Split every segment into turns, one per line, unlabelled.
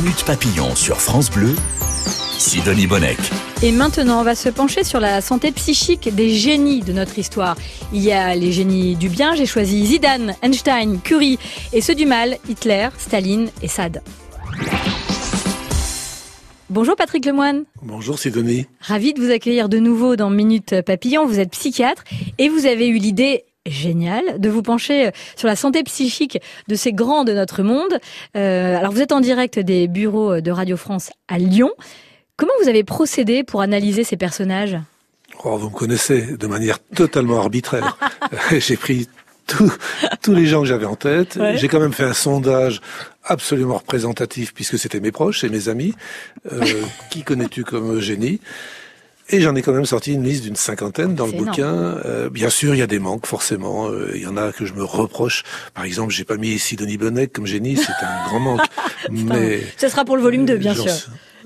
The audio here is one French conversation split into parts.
Minute Papillon sur France Bleu, Sidonie Bonnec.
Et maintenant, on va se pencher sur la santé psychique des génies de notre histoire. Il y a les génies du bien, j'ai choisi Zidane, Einstein, Curie, et ceux du mal, Hitler, Staline et Sade. Bonjour Patrick Lemoine.
Bonjour Sidonie.
Ravi de vous accueillir de nouveau dans Minute Papillon. Vous êtes psychiatre et vous avez eu l'idée géniale de vous pencher sur la santé psychique de ces grands de notre monde. Euh, alors vous êtes en direct des bureaux de Radio France à Lyon. Comment vous avez procédé pour analyser ces personnages?
Oh, Vous me connaissez de manière totalement arbitraire. J'ai pris tous les gens que j'avais en tête. J'ai quand même fait un sondage absolument représentatif puisque c'était mes proches et mes amis. Euh, qui connais-tu comme Eugénie et j'en ai quand même sorti une liste d'une cinquantaine dans le bouquin. Euh, bien sûr, il y a des manques, forcément. Euh, il y en a que je me reproche. Par exemple, j'ai pas mis Sidonie Bonnec comme génie, c'est un grand manque.
Mais ce sera pour le volume 2, bien sûr.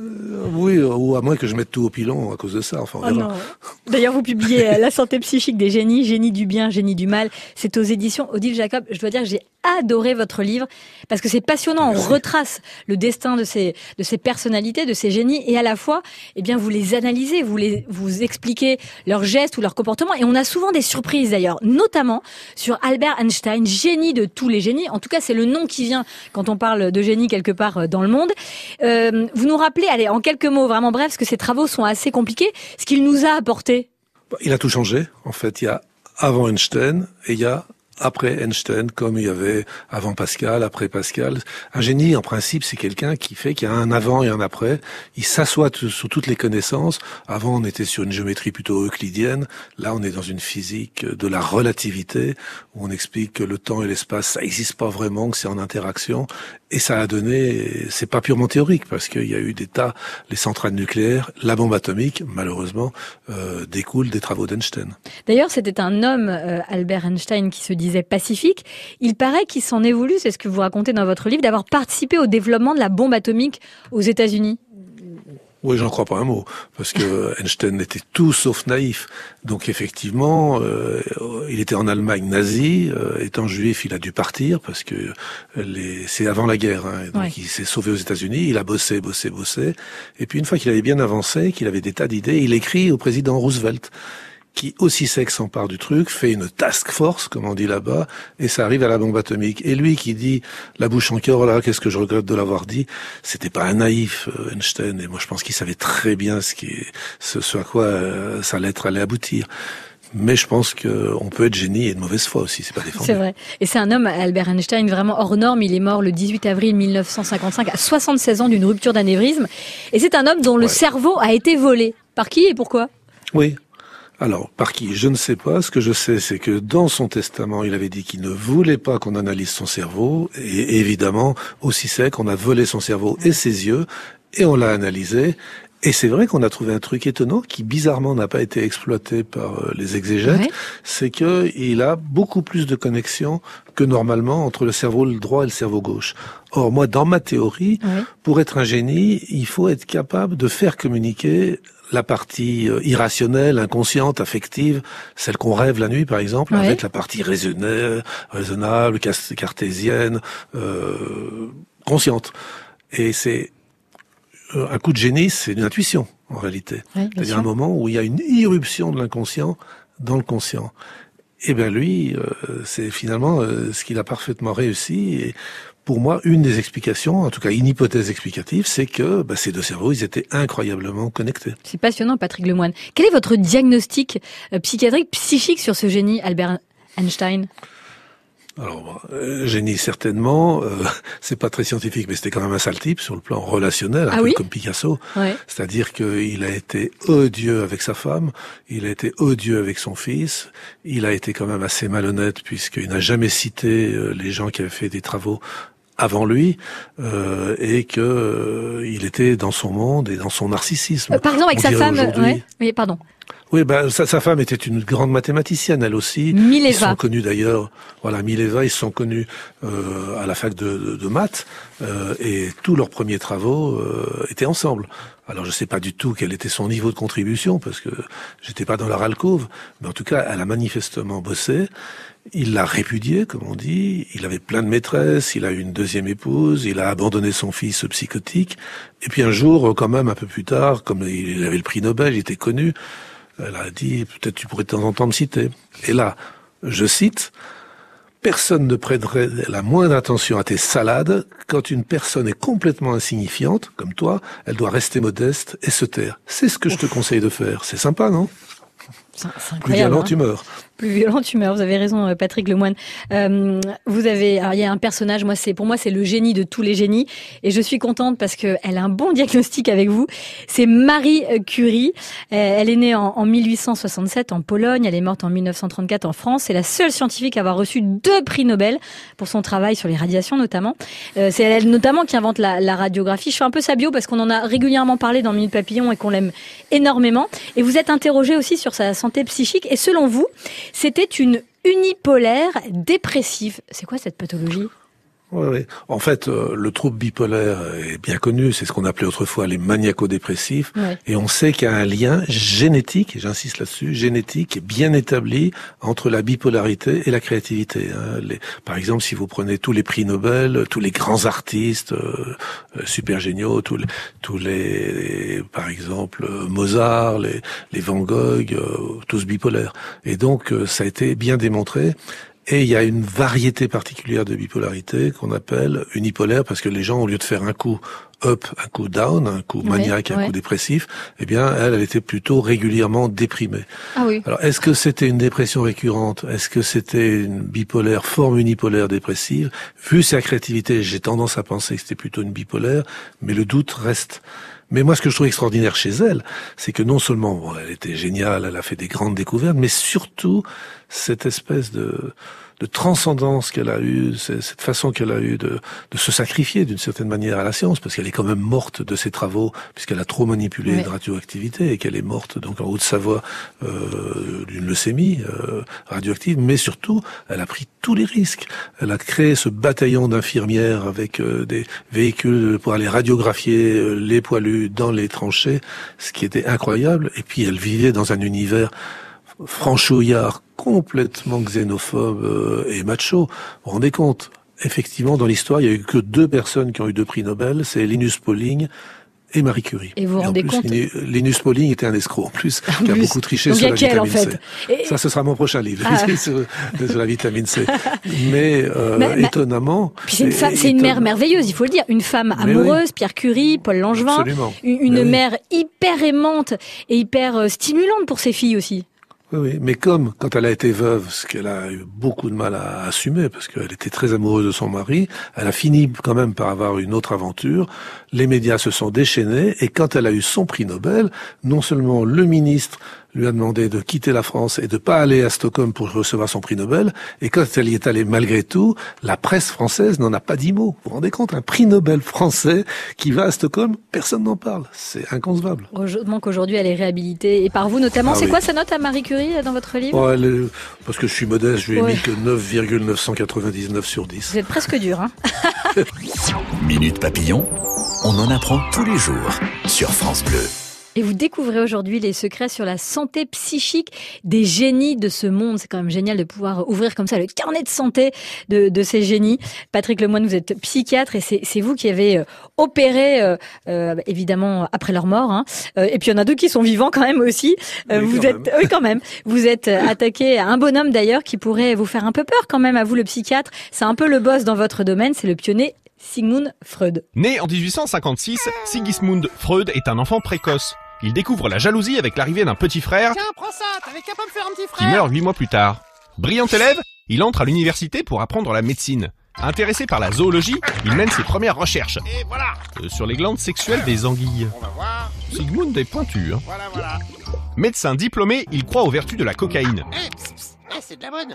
Euh, oui, ou à moins que je mette tout au pilon à cause de ça. Enfin,
oh D'ailleurs, vous publiez euh, La santé psychique des génies, génie du bien, génie du mal. C'est aux éditions Odile Jacob. Je dois dire que j'ai adoré votre livre parce que c'est passionnant. On retrace le destin de ces de ces personnalités, de ces génies, et à la fois, eh bien, vous les analysez, vous les vous expliquez leurs gestes ou leurs comportements, et on a souvent des surprises d'ailleurs, notamment sur Albert Einstein, génie de tous les génies. En tout cas, c'est le nom qui vient quand on parle de génie quelque part euh, dans le monde. Euh, vous nous rappelez, allez, en quelques mots, vraiment bref, parce que ces travaux sont assez compliqués, ce qu'il nous a apporté.
Il a tout changé. En fait, il y a avant Einstein et il y a après Einstein, comme il y avait avant Pascal, après Pascal. Un génie, en principe, c'est quelqu'un qui fait qu'il y a un avant et un après. Il s'assoit sur toutes les connaissances. Avant, on était sur une géométrie plutôt euclidienne. Là, on est dans une physique de la relativité, où on explique que le temps et l'espace, ça n'existe pas vraiment, que c'est en interaction. Et ça a donné, c'est pas purement théorique, parce qu'il y a eu des tas, les centrales nucléaires, la bombe atomique, malheureusement, euh, des travaux d'Einstein.
D'ailleurs, c'était un homme, euh, Albert Einstein, qui se disait pacifique. Il paraît qu'il s'en est voulu, c'est ce que vous racontez dans votre livre, d'avoir participé au développement de la bombe atomique aux États-Unis.
Oui, j'en crois pas un mot, parce que Einstein était tout sauf naïf. Donc effectivement, euh, il était en Allemagne nazie. Euh, étant juif, il a dû partir parce que les... c'est avant la guerre. Hein, donc il s'est sauvé aux États-Unis. Il a bossé, bossé, bossé. Et puis une fois qu'il avait bien avancé, qu'il avait des tas d'idées, il écrit au président Roosevelt qui aussi sec s'empare du truc, fait une task force, comme on dit là-bas, et ça arrive à la bombe atomique. Et lui qui dit, la bouche en cœur, là, qu'est-ce que je regrette de l'avoir dit, c'était pas un naïf, euh, Einstein, et moi je pense qu'il savait très bien ce, qui, ce, ce à quoi euh, sa lettre allait aboutir. Mais je pense qu'on peut être génie et de mauvaise foi aussi, c'est pas défendu.
C'est vrai. Et c'est un homme, Albert Einstein, vraiment hors norme. Il est mort le 18 avril 1955 à 76 ans d'une rupture d'anévrisme. Et c'est un homme dont le cerveau a été volé. Par qui et pourquoi?
Oui, alors, par qui? Je ne sais pas. Ce que je sais, c'est que dans son testament, il avait dit qu'il ne voulait pas qu'on analyse son cerveau. Et évidemment, aussi c'est qu'on a volé son cerveau et ses yeux, et on l'a analysé. Et c'est vrai qu'on a trouvé un truc étonnant qui bizarrement n'a pas été exploité par euh, les exégètes, c'est que il a beaucoup plus de connexions que normalement entre le cerveau droit et le cerveau gauche. Or moi, dans ma théorie, pour être un génie, il faut être capable de faire communiquer la partie euh, irrationnelle, inconsciente, affective, celle qu'on rêve la nuit par exemple, avec la partie raisonnable, raisonnable cartésienne, euh, consciente. Et c'est euh, un coup de génie, c'est une intuition en réalité. C'est-à-dire un moment où il y a une irruption de l'inconscient dans le conscient. Eh bien lui, c'est finalement ce qu'il a parfaitement réussi. Et pour moi, une des explications, en tout cas une hypothèse explicative, c'est que bah, ces deux cerveaux, ils étaient incroyablement connectés.
C'est passionnant, Patrick Lemoine. Quel est votre diagnostic euh, psychiatrique, psychique sur ce génie, Albert Einstein?
Alors, euh, génie certainement, euh, c'est pas très scientifique, mais c'était quand même un sale type sur le plan relationnel, un ah peu comme Picasso. C'est-à-dire qu'il a été odieux avec sa femme, il a été odieux avec son fils, il a été quand même assez malhonnête puisqu'il n'a jamais cité les gens qui avaient fait des travaux avant lui euh, et que euh, il était dans son monde et dans son narcissisme.
Euh, par exemple avec sa femme, oui, pardon.
Oui, ben, sa, sa, femme était une grande mathématicienne, elle aussi.
Mileva.
Ils sont connus d'ailleurs, voilà, Mileva, ils sont connus euh, à la fac de, de, de maths, euh, et tous leurs premiers travaux euh, étaient ensemble. Alors je ne sais pas du tout quel était son niveau de contribution, parce que j'étais pas dans la alcôve, mais en tout cas, elle a manifestement bossé. Il l'a répudié, comme on dit. Il avait plein de maîtresses. Il a eu une deuxième épouse. Il a abandonné son fils psychotique. Et puis un jour, quand même, un peu plus tard, comme il avait le prix Nobel, il était connu, elle a dit, peut-être tu pourrais de temps en temps me citer. Et là, je cite, Personne ne prêterait la moindre attention à tes salades. Quand une personne est complètement insignifiante, comme toi, elle doit rester modeste et se taire. C'est ce que je te conseille de faire. C'est sympa, non? Plus violent,
hein
tu meurs
plus violente humeur. Vous avez raison, euh, Patrick Lemoine. Euh, vous avez, il y a un personnage. Moi, c'est pour moi, c'est le génie de tous les génies, et je suis contente parce que elle a un bon diagnostic avec vous. C'est Marie Curie. Euh, elle est née en, en, 1867 en Pologne. Elle est morte en 1934 en France. C'est la seule scientifique à avoir reçu deux prix Nobel pour son travail sur les radiations, notamment. Euh, c'est elle notamment qui invente la, la, radiographie. Je fais un peu sa bio parce qu'on en a régulièrement parlé dans Minute Papillon et qu'on l'aime énormément. Et vous êtes interrogé aussi sur sa santé psychique. Et selon vous, c'était une unipolaire dépressive. C'est quoi cette pathologie?
Oui, oui. En fait, euh, le trouble bipolaire est bien connu. C'est ce qu'on appelait autrefois les maniaco-dépressifs.
Ouais.
Et on sait qu'il y a un lien génétique, j'insiste là-dessus, génétique bien établi entre la bipolarité et la créativité. Hein. Les, par exemple, si vous prenez tous les prix Nobel, tous les grands artistes euh, super géniaux, tous les, tous les, par exemple, Mozart, les, les Van Gogh, euh, tous bipolaires. Et donc, euh, ça a été bien démontré. Et il y a une variété particulière de bipolarité qu'on appelle unipolaire parce que les gens, au lieu de faire un coup up, un coup down, un coup maniaque, un
ouais.
coup dépressif, eh bien, elle, elle était plutôt régulièrement déprimée.
Ah oui.
Alors, est-ce que c'était une dépression récurrente? Est-ce que c'était une bipolaire, forme unipolaire dépressive? Vu sa créativité, j'ai tendance à penser que c'était plutôt une bipolaire, mais le doute reste. Mais moi, ce que je trouve extraordinaire chez elle, c'est que non seulement bon, elle était géniale, elle a fait des grandes découvertes, mais surtout cette espèce de, de transcendance qu'elle a eue, cette façon qu'elle a eue de, de se sacrifier d'une certaine manière à la science, parce qu'elle est quand même morte de ses travaux, puisqu'elle a trop manipulé
ouais.
de radioactivité et qu'elle est morte donc en Haute-Savoie euh, d'une leucémie euh, radioactive, mais surtout, elle a pris tous les risques. Elle a créé ce bataillon d'infirmières avec euh, des véhicules pour aller radiographier euh, les poilus dans les tranchées, ce qui était incroyable. Et puis elle vivait dans un univers franchouillard, complètement xénophobe euh, et macho. Vous vous rendez compte? Effectivement, dans l'histoire, il y a eu que deux personnes qui ont eu deux prix Nobel, c'est Linus Pauling et Marie Curie.
Et vous vous rendez
plus,
compte
Linus Pauling était un escroc en plus,
en
qui a beaucoup triché
Donc,
sur la vitamine
en fait.
C.
Et...
Ça, ce sera mon prochain livre,
Ah.
sur, sur, la vitamine C. Mais, euh,
Mais- mais-
étonnamment...
Puis c'est une, c'est mère merveilleuse, il faut le dire. Une femme amoureuse, Pierre Curie, Paul Langevin.
Absolument.
Une, une
Mais oui.
mère hyper aimante et hyper euh, stimulante pour ses filles aussi.
Oui, mais comme quand elle a été veuve, ce qu'elle a eu beaucoup de mal à assumer, parce qu'elle était très amoureuse de son mari, elle a fini quand même par avoir une autre aventure. Les médias se sont déchaînés, et quand elle a eu son prix Nobel, non seulement le ministre lui a demandé de quitter la France et de pas aller à Stockholm pour recevoir son prix Nobel, et quand elle y est allée malgré tout, la presse française n'en a pas dit mot. Vous vous rendez compte, un prix Nobel français qui va à Stockholm, personne n'en parle. C'est inconcevable.
Heureusement qu'aujourd'hui elle est réhabilitée et par vous notamment.
Ah
c'est
oui.
quoi sa note à Marie Curie dans votre livre?
Oh, elle est- parce que je suis modeste, je lui ai
Ouais.
mis que 9,999 sur 10.
Vous êtes presque dur, hein
Minute Papillon, on en apprend tous les jours sur France Bleu.
Et vous découvrez aujourd'hui les secrets sur la santé psychique des génies de ce monde. C'est quand même génial de pouvoir ouvrir comme ça le carnet de santé de, de ces génies. Patrick Lemoine, vous êtes psychiatre et c'est vous qui avez euh, opéré, euh, euh, évidemment, après leur mort. hein. Euh, et puis il y en a deux qui sont vivants quand même aussi. Euh,
Oui,
vous
quand
êtes, oui, quand même. Vous êtes attaqué à un bonhomme d'ailleurs qui pourrait vous faire un peu peur quand même, à vous le psychiatre. C'est un peu le boss dans votre domaine, c'est le pionnier Sigmund Freud.
Né en 1856, Sigismund Freud est un enfant précoce. Il découvre la jalousie avec l'arrivée d'un petit frère
Tiens, prends ça, t'avais qu'à pas me faire un petit
qui
frère
meurt huit mois plus tard. Brillant élève, il entre à l'université pour apprendre la médecine. Intéressé par la zoologie, il mène ses premières recherches
Et voilà,
euh, sur les glandes sexuelles des anguilles.
on va voir,
Sigmund est pointu. Hein.
voilà, voilà.
Médecin diplômé, il croit aux vertus de la cocaïne.
Eh, psst, eh, c'est de la bonne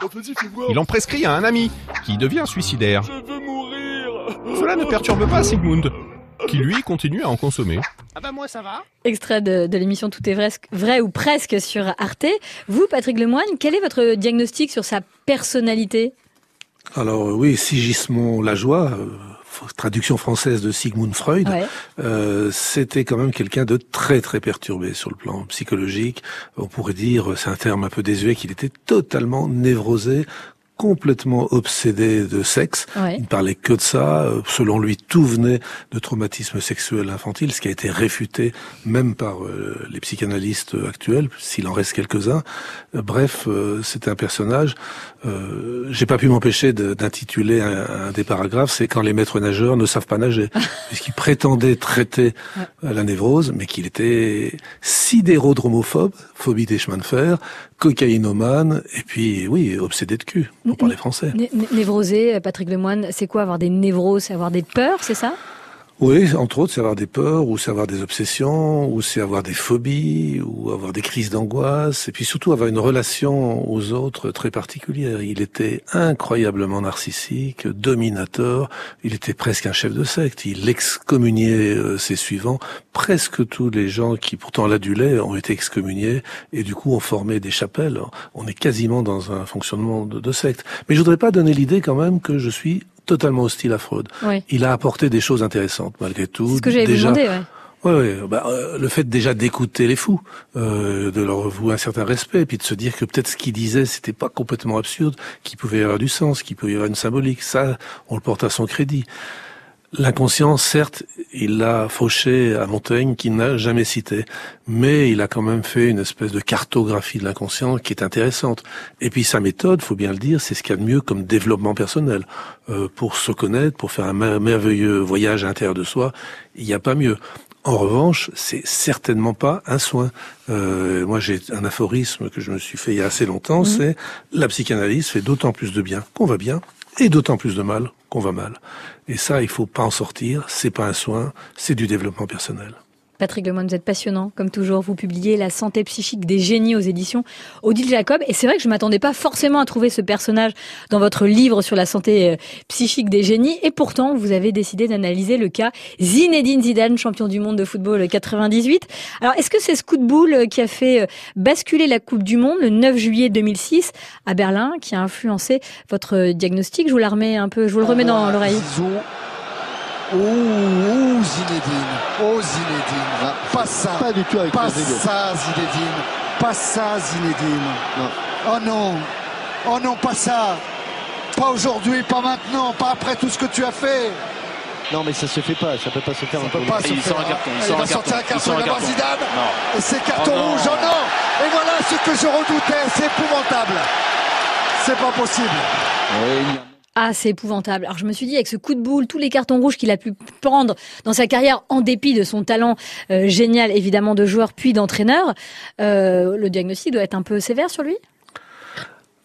Il en prescrit à un ami, qui devient suicidaire.
Je veux mourir
Cela ne perturbe pas Sigmund. Qui lui continue à en consommer.
Ah bah moi ça va.
Extrait de, de l'émission Tout est vrai, vrai ou presque sur Arte. Vous, Patrick Lemoine, quel est votre diagnostic sur sa personnalité?
Alors euh, oui, Sigismond Lajoie, euh, traduction française de Sigmund Freud,
Ouais.
euh, c'était quand même quelqu'un de très très perturbé sur le plan psychologique. On pourrait dire, c'est un terme un peu désuet, qu'il était totalement névrosé complètement obsédé de sexe.
Ouais.
Il ne parlait que de ça. Euh, Selon lui, tout venait de traumatisme sexuel infantile, ce qui a été réfuté même par euh, les psychanalystes actuels, s'il en reste quelques-uns. Euh, bref, euh, c'était un personnage. J'ai pas pu m'empêcher d'intituler un, un des paragraphes, c'est quand les maîtres nageurs ne savent pas nager, puisqu'il prétendait traiter la névrose, mais qu'il était sidérodromophobe, phobie des chemins de fer, cocaïnomane, et puis oui, obsédé de cul, pour parler français.
Né- né- Névrosé, Patrick Lemoine, c'est quoi avoir des névroses, avoir des peurs, c'est ça?
Oui, entre autres, c'est avoir des peurs, ou c'est avoir des obsessions, ou c'est avoir des phobies, ou avoir des crises d'angoisse, et puis surtout avoir une relation aux autres très particulière. Il était incroyablement narcissique, dominateur, il était presque un chef de secte, il excommuniait euh, ses suivants. Presque tous les gens qui pourtant l'adulaient ont été excommuniés, et du coup ont formé des chapelles. On est quasiment dans un fonctionnement de, de secte. Mais je voudrais pas donner l'idée quand même que je suis totalement hostile à Freud.
Oui.
Il a apporté des choses intéressantes malgré tout.
C'est ce que
Déjà-
demander,
ouais. Ouais, bah, euh, le fait déjà d'écouter les fous, euh, de leur vouer un certain respect, puis de se dire que peut-être ce qu'ils disaient c'était pas complètement absurde, qu'il pouvait y avoir du sens, qu'il pouvait y avoir une symbolique, ça on le porte à son crédit. L'inconscient, certes, il l'a fauché à Montaigne, qui n'a jamais cité, mais il a quand même fait une espèce de cartographie de l'inconscient qui est intéressante. Et puis sa méthode, faut bien le dire, c'est ce qu'il y a de mieux comme développement personnel. Euh, pour se connaître, pour faire un mer- merveilleux voyage à l'intérieur de soi, il n'y a pas mieux. En revanche, c'est certainement pas un soin. Euh, moi, j'ai un aphorisme que je me suis fait il y a assez longtemps, c'est la psychanalyse fait d'autant plus de bien qu'on va bien et d'autant plus de mal qu'on va mal. Et ça, il faut pas en sortir. C'est pas un soin, c'est du développement personnel.
Patrick Lemoine, vous êtes passionnant, comme toujours. Vous publiez La santé psychique des génies aux éditions Odile Jacob. Et c'est vrai que je m'attendais pas forcément à trouver ce personnage dans votre livre sur la santé euh, psychique des génies. Et pourtant, vous avez décidé d'analyser le cas Zinedine Zidane, champion du monde de football 98. Alors, est-ce que c'est ce coup de boule euh, qui a fait euh, basculer la Coupe du Monde le 9 juillet 2006 à Berlin, qui a influencé votre diagnostic? Je vous la remets un peu, je vous le remets dans l'oreille.
Ouh, ouh, Zinedine. Oh, Zinedine. Pas ça.
Pas du tout avec
Pas
Rodrigo.
ça, Zinedine. Pas ça, Zinedine.
Non.
Oh non. Oh non, pas ça. Pas aujourd'hui, pas maintenant, pas après tout ce que tu as fait.
Non, mais ça se fait pas, ça peut pas se faire
Ça peut pas se
Monde.
faire.
sort un carton, il
Il
sort
va
un
sortir un
carton, il sort
il
un.
Zidane.
Non.
Et c'est carton
Oh non.
rouge, oh non Et voilà ce que je redoutais, c'est épouvantable. C'est pas possible.
Ah, c'est épouvantable. Alors je me suis dit, avec ce coup de boule, tous les cartons rouges qu'il a pu prendre dans sa carrière, en dépit de son talent euh, génial, évidemment, de joueur puis d'entraîneur, euh, le diagnostic doit être un peu sévère sur lui?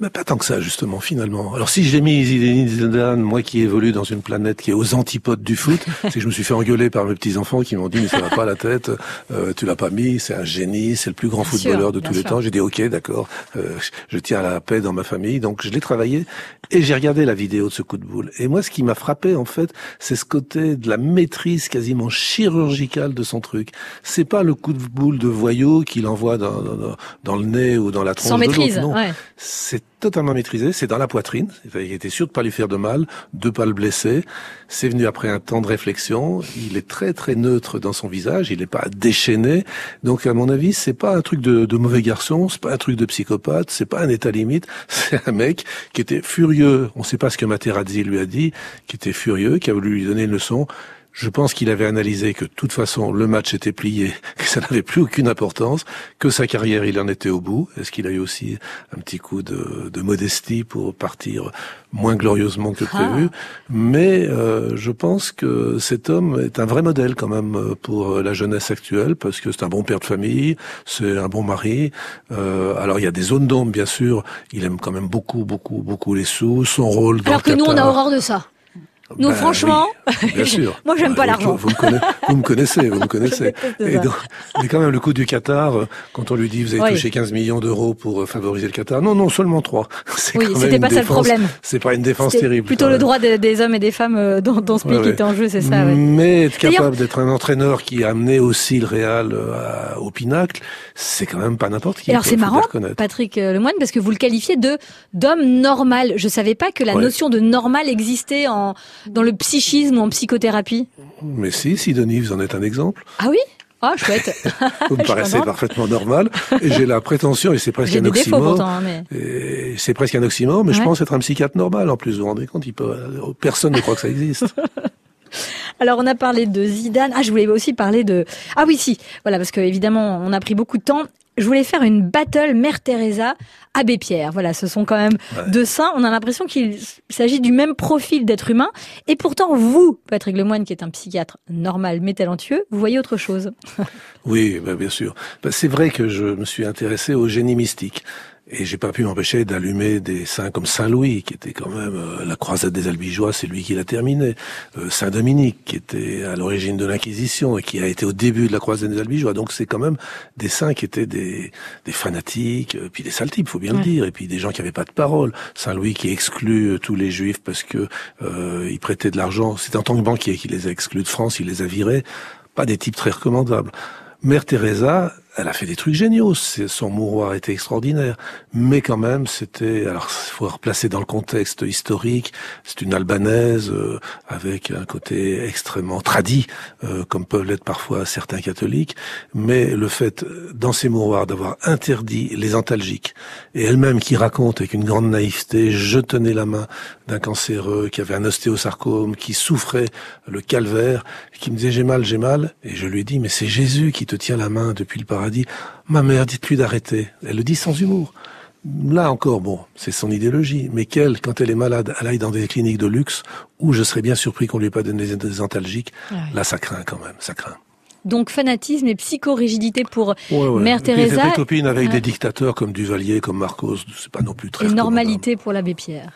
Mais pas tant que ça, justement, finalement. Alors, si j'ai mis Zinedine Zidane, moi qui évolue dans une planète qui est aux antipodes du foot, c'est que je me suis fait engueuler par mes petits-enfants qui m'ont dit, mais ça va pas la tête, euh, tu l'as pas mis, c'est un génie, c'est le plus grand
Bien
footballeur
sûr,
de tous les
sûr.
temps. J'ai dit, ok, d'accord, euh, je tiens à la paix dans ma famille. Donc, je l'ai travaillé et j'ai regardé la vidéo de ce coup de boule. Et moi, ce qui m'a frappé, en fait, c'est ce côté de la maîtrise quasiment chirurgicale de son truc. C'est pas le coup de boule de voyou qu'il envoie dans, dans, dans le nez ou dans la tronche
Sans
de
maîtrise,
non.
ouais.
C'est totalement maîtrisé, c'est dans la poitrine. Il était sûr de pas lui faire de mal, de pas le blesser. C'est venu après un temps de réflexion. Il est très très neutre dans son visage. Il n'est pas déchaîné. Donc à mon avis, c'est pas un truc de, de mauvais garçon, c'est pas un truc de psychopathe, c'est pas un état limite. C'est un mec qui était furieux. On ne sait pas ce que Materazzi lui a dit, qui était furieux, qui a voulu lui donner une leçon. Je pense qu'il avait analysé que de toute façon le match était plié, que ça n'avait plus aucune importance, que sa carrière il en était au bout. Est-ce qu'il a eu aussi un petit coup de, de modestie pour partir moins glorieusement que prévu? Mais euh, je pense que cet homme est un vrai modèle quand même euh, pour la jeunesse actuelle parce que c'est un bon père de famille, c'est un bon mari. Euh, alors il y a des zones d'ombre bien sûr. Il aime quand même beaucoup beaucoup beaucoup les sous, son rôle dans
Alors que nous, on a horreur de ça. Nous,
Bah
franchement,
oui, bien sûr.
moi, j'aime pas
Bah,
l'argent.
Vous, me connaissez, vous me connaissez, vous me connaissez.
déteste
Et donc, mais quand même, le coup du Qatar, euh, quand on lui dit vous avez
Oui.
touché 15 millions d'euros pour euh, favoriser le Qatar, non, non, seulement 3.
Oui, c'était pas ça le problème.
C'est pas une défense terrible.
plutôt le droit des, des hommes et des femmes euh, dans, dans ce pays
Ouais,
qui était en jeu, c'est ça. ouais.
Mais être capable d'être un entraîneur qui a amené aussi le Real à- au pinacle, c'est quand même pas n'importe qui.
Alors c'est marrant. Patrick Lemoine, parce que vous le qualifiez de d'homme normal. Je savais pas que la
Ouais.
notion de normal existait en dans le psychisme ou en psychothérapie.
Mais si, Sidonie, vous en êtes un exemple.
Ah oui Ah chouette.
Vous me paraissez parfaitement normal. J'ai la prétention, et c'est presque un oxymore,
hein, mais
c'est presque un oxymore, mais je pense être un psychiatre normal en plus. Vous vous rendez compte, il peut, personne ne croit que ça existe.
Alors on a parlé de Zidane. Ah, je voulais aussi parler de. Ah oui, si. Voilà, parce que évidemment, on a pris beaucoup de temps. Je voulais faire une battle Mère Teresa Abbé Pierre. Voilà, ce sont quand même deux saints. On a l'impression qu'il s'agit du même profil d'être humain. Et pourtant, vous, Patrick Lemoine, qui est un psychiatre normal mais talentueux, vous voyez autre chose.
Oui, ben, bien sûr. Ben, c'est vrai que je me suis intéressé au génie mystique. Et j'ai pas pu m'empêcher d'allumer des saints comme Saint Louis, qui était quand même euh, la croisade des Albigeois, c'est lui qui l'a terminé. Euh, Saint Dominique, qui était à l'origine de l'Inquisition et qui a été au début de la croisade des Albigeois. Donc c'est quand même des saints qui étaient des, des fanatiques, euh, puis des sales types, faut bien
Ouais.
le dire, et puis des gens qui avaient pas de parole. Saint Louis qui exclut euh, tous les Juifs parce que euh, ils prêtaient de l'argent. C'est en tant que banquier qu'il les a exclus de France, il les a virés. Pas des types très recommandables. Mère Teresa, elle a fait des trucs géniaux. Son mouroir était extraordinaire, mais quand même, c'était. Alors, faut replacer dans le contexte historique. C'est une albanaise euh, avec un côté extrêmement tradit, euh, comme peuvent l'être parfois certains catholiques. Mais le fait, euh, dans ses mouroirs, d'avoir interdit les antalgiques, et elle-même qui raconte avec une grande naïveté, je tenais la main d'un cancéreux qui avait un ostéosarcome, qui souffrait le calvaire, qui me disait j'ai mal, j'ai mal, et je lui dis mais c'est Jésus qui te tient la main depuis le paradis. Ma mère, dites-lui d'arrêter. Elle le dit sans humour. Là encore, bon, c'est son idéologie, mais qu'elle, quand elle est malade, elle aille dans des cliniques de luxe où je serais bien surpris qu'on lui ait pas donné des, des antalgiques.
Ouais.
Là, ça craint quand même, ça craint.
Donc fanatisme et psychorigidité pour
Ouais, ouais.
Mère
Et
Teresa
était copine avec
Ouais.
des dictateurs comme Duvalier, comme Marcos, c'est pas non plus très
et normalité pour l'abbé Pierre.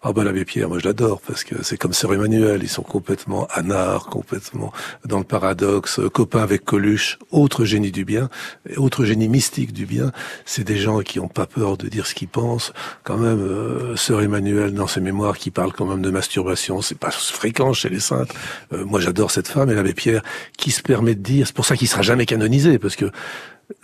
Ah ben l'abbé Pierre, moi je l'adore parce que c'est comme Sœur Emmanuel, ils sont complètement anards, complètement dans le paradoxe, euh, copains avec Coluche, autre génie du bien, autre génie mystique du bien. C'est des gens qui ont pas peur de dire ce qu'ils pensent. Quand même, euh, Sœur Emmanuel dans ses mémoires qui parle quand même de masturbation, c'est pas fréquent chez les saintes. Euh, moi j'adore cette femme et l'abbé Pierre qui se permet de dire, c'est pour ça qu'il sera jamais canonisé parce que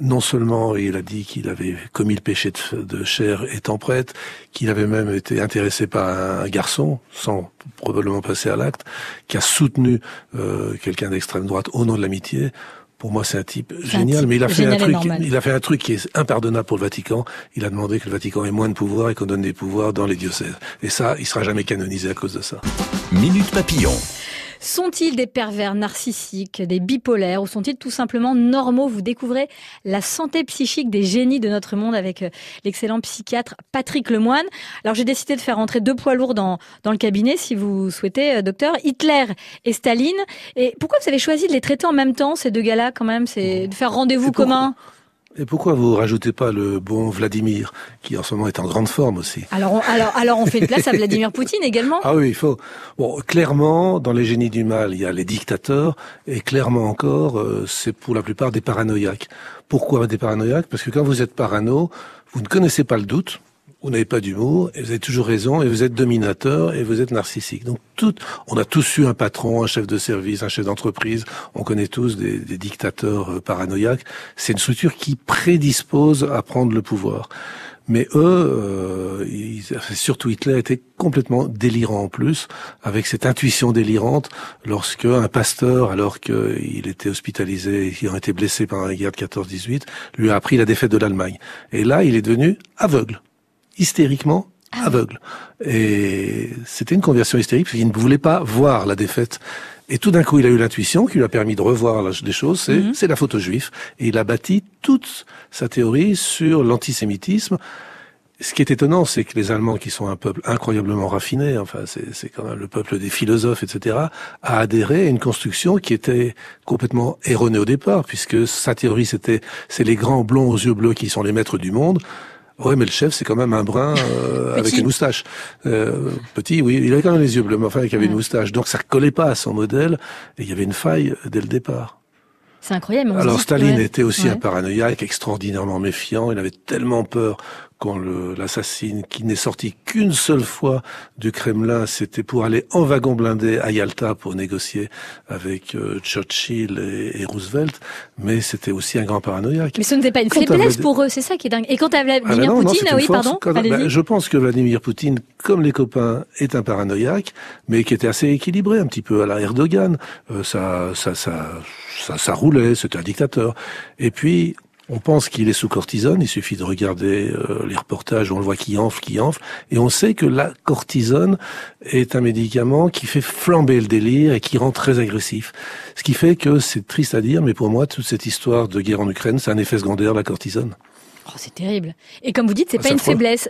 non seulement il a dit qu'il avait commis le péché de, de chair étant prêtre, qu'il avait même été intéressé par un garçon, sans probablement passer à l'acte, qui a soutenu euh, quelqu'un d'extrême droite au nom de l'amitié. Pour moi, c'est un type
C'est un
génial,
type
mais il a fait un truc, il a fait un truc qui est impardonnable pour le Vatican. Il a demandé que le Vatican ait moins de pouvoir et qu'on donne des pouvoirs dans les diocèses. Et ça, il sera jamais canonisé à cause de ça.
Minute Papillon.
Sont-ils des pervers narcissiques, des bipolaires ou sont-ils tout simplement normaux? Vous découvrez la santé psychique des génies de notre monde avec euh, l'excellent psychiatre Patrick Lemoine. Alors j'ai décidé de faire entrer deux poids lourds dans, dans le cabinet si vous souhaitez, euh, docteur. Hitler et Staline. Et pourquoi vous avez choisi de les traiter en même temps, ces deux gars-là quand même? C'est de faire rendez-vous commun?
Et pourquoi vous rajoutez pas le bon Vladimir, qui en ce moment est en grande forme aussi
alors on, alors, alors on fait une place à Vladimir Poutine également?
Ah oui, il faut. Bon, clairement, dans les génies du mal, il y a les dictateurs, et clairement encore, euh, c'est pour la plupart des paranoïaques. Pourquoi des paranoïaques? Parce que quand vous êtes parano, vous ne connaissez pas le doute, vous n'avez pas d'humour, et vous avez toujours raison, et vous êtes dominateur, et vous êtes narcissique. Donc, tout, on a tous eu un patron, un chef de service, un chef d'entreprise. On connaît tous des, des dictateurs euh, paranoïaques. C'est une structure qui prédispose à prendre le pouvoir. Mais eux, euh, ils- surtout Hitler, était complètement délirant en plus, avec cette intuition délirante, lorsque un pasteur, alors qu'il était hospitalisé et qu'il a été blessé pendant la guerre de 14-18, lui a appris la défaite de l'Allemagne. Et là, il est devenu aveugle, hystériquement aveugle. Et c'était une conversion hystérique, parce qu'il ne voulait pas voir la défaite. Et tout d'un coup, il a eu l'intuition qui lui a permis de revoir les choses, c'est
Mhm.
c'est la photo juif. Et il a bâti toute sa théorie sur l'antisémitisme. Ce qui est étonnant, c'est que les Allemands, qui sont un peuple incroyablement raffiné, enfin c'est c'est quand même le peuple des philosophes, etc., a adhéré à une construction qui était complètement erronée au départ, puisque sa théorie c'était c'est les grands blonds aux yeux bleus qui sont les maîtres du monde. Ouais, mais le chef, c'est quand même un brun euh, avec une moustache. Euh, petit, oui, il avait quand même les yeux bleus, mais enfin, il avait une moustache. Donc ça collait pas à son modèle, et il y avait une faille dès le départ.
C'est incroyable.
Alors Staline était aussi un paranoïaque extraordinairement méfiant. Il avait tellement peur qu'on l'assassine, qui n'est sorti qu'une seule fois du Kremlin, c'était pour aller en wagon blindé à Yalta pour négocier avec euh, Churchill et, Roosevelt, mais c'était aussi un grand paranoïaque.
Mais ce n'était pas une faiblesse pour eux, c'est ça qui est dingue. Et quant à Vladimir ah ben Poutine, oui, pardon,
ben, Je pense que Vladimir Poutine, comme les copains, est un paranoïaque, mais qui était assez équilibré, un petit peu à la Erdogan. Euh, ça, ça, ça, ça, ça roulait, c'était un dictateur. Et puis, on pense qu'il est sous cortisone, il suffit de regarder euh, les reportages on le voit qui enfle, qui enfle, et on sait que la cortisone est un médicament qui fait flamber le délire et qui rend très agressif. Ce qui fait que c'est triste à dire, mais pour moi, toute cette histoire de guerre en Ukraine, c'est un effet secondaire, la cortisone.
Oh, c'est terrible. Et comme vous dites, c'est ah, pas une faiblesse.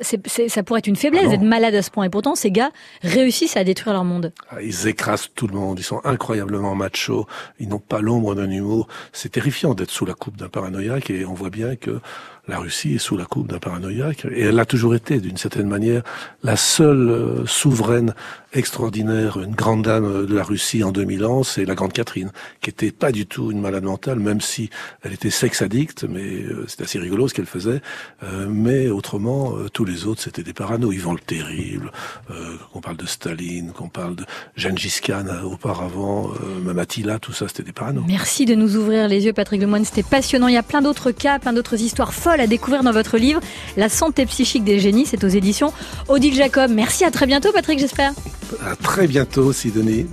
Ça pourrait être une faiblesse ah d'être malade à ce point. Et pourtant, ces gars réussissent à détruire leur monde.
Ah, ils écrasent tout le monde. Ils sont incroyablement machos. Ils n'ont pas l'ombre d'un humour. C'est terrifiant d'être sous la coupe d'un paranoïaque. Et on voit bien que la Russie est sous la coupe d'un paranoïaque, et elle a toujours été, d'une certaine manière, la seule euh, souveraine extraordinaire, une grande dame de la Russie en 2000 ans, c'est la Grande Catherine, qui était pas du tout une malade mentale, même si elle était sex addict, mais euh, c'est assez rigolo ce qu'elle faisait. Euh, mais autrement, tous les autres, c'était des parano. Yvan le Terrible, qu'on parle de Staline, qu'on parle de Gengis Khan auparavant, même Attila, tout ça, c'était des parano.
Merci de nous ouvrir les yeux, Patrick Lemoine. C'était passionnant. Il y a plein d'autres cas, plein d'autres histoires folles à découvrir dans votre livre La santé psychique des génies. C'est aux éditions Odile Jacob. Merci, à très bientôt, Patrick, j'espère.
À très bientôt, Sidonie.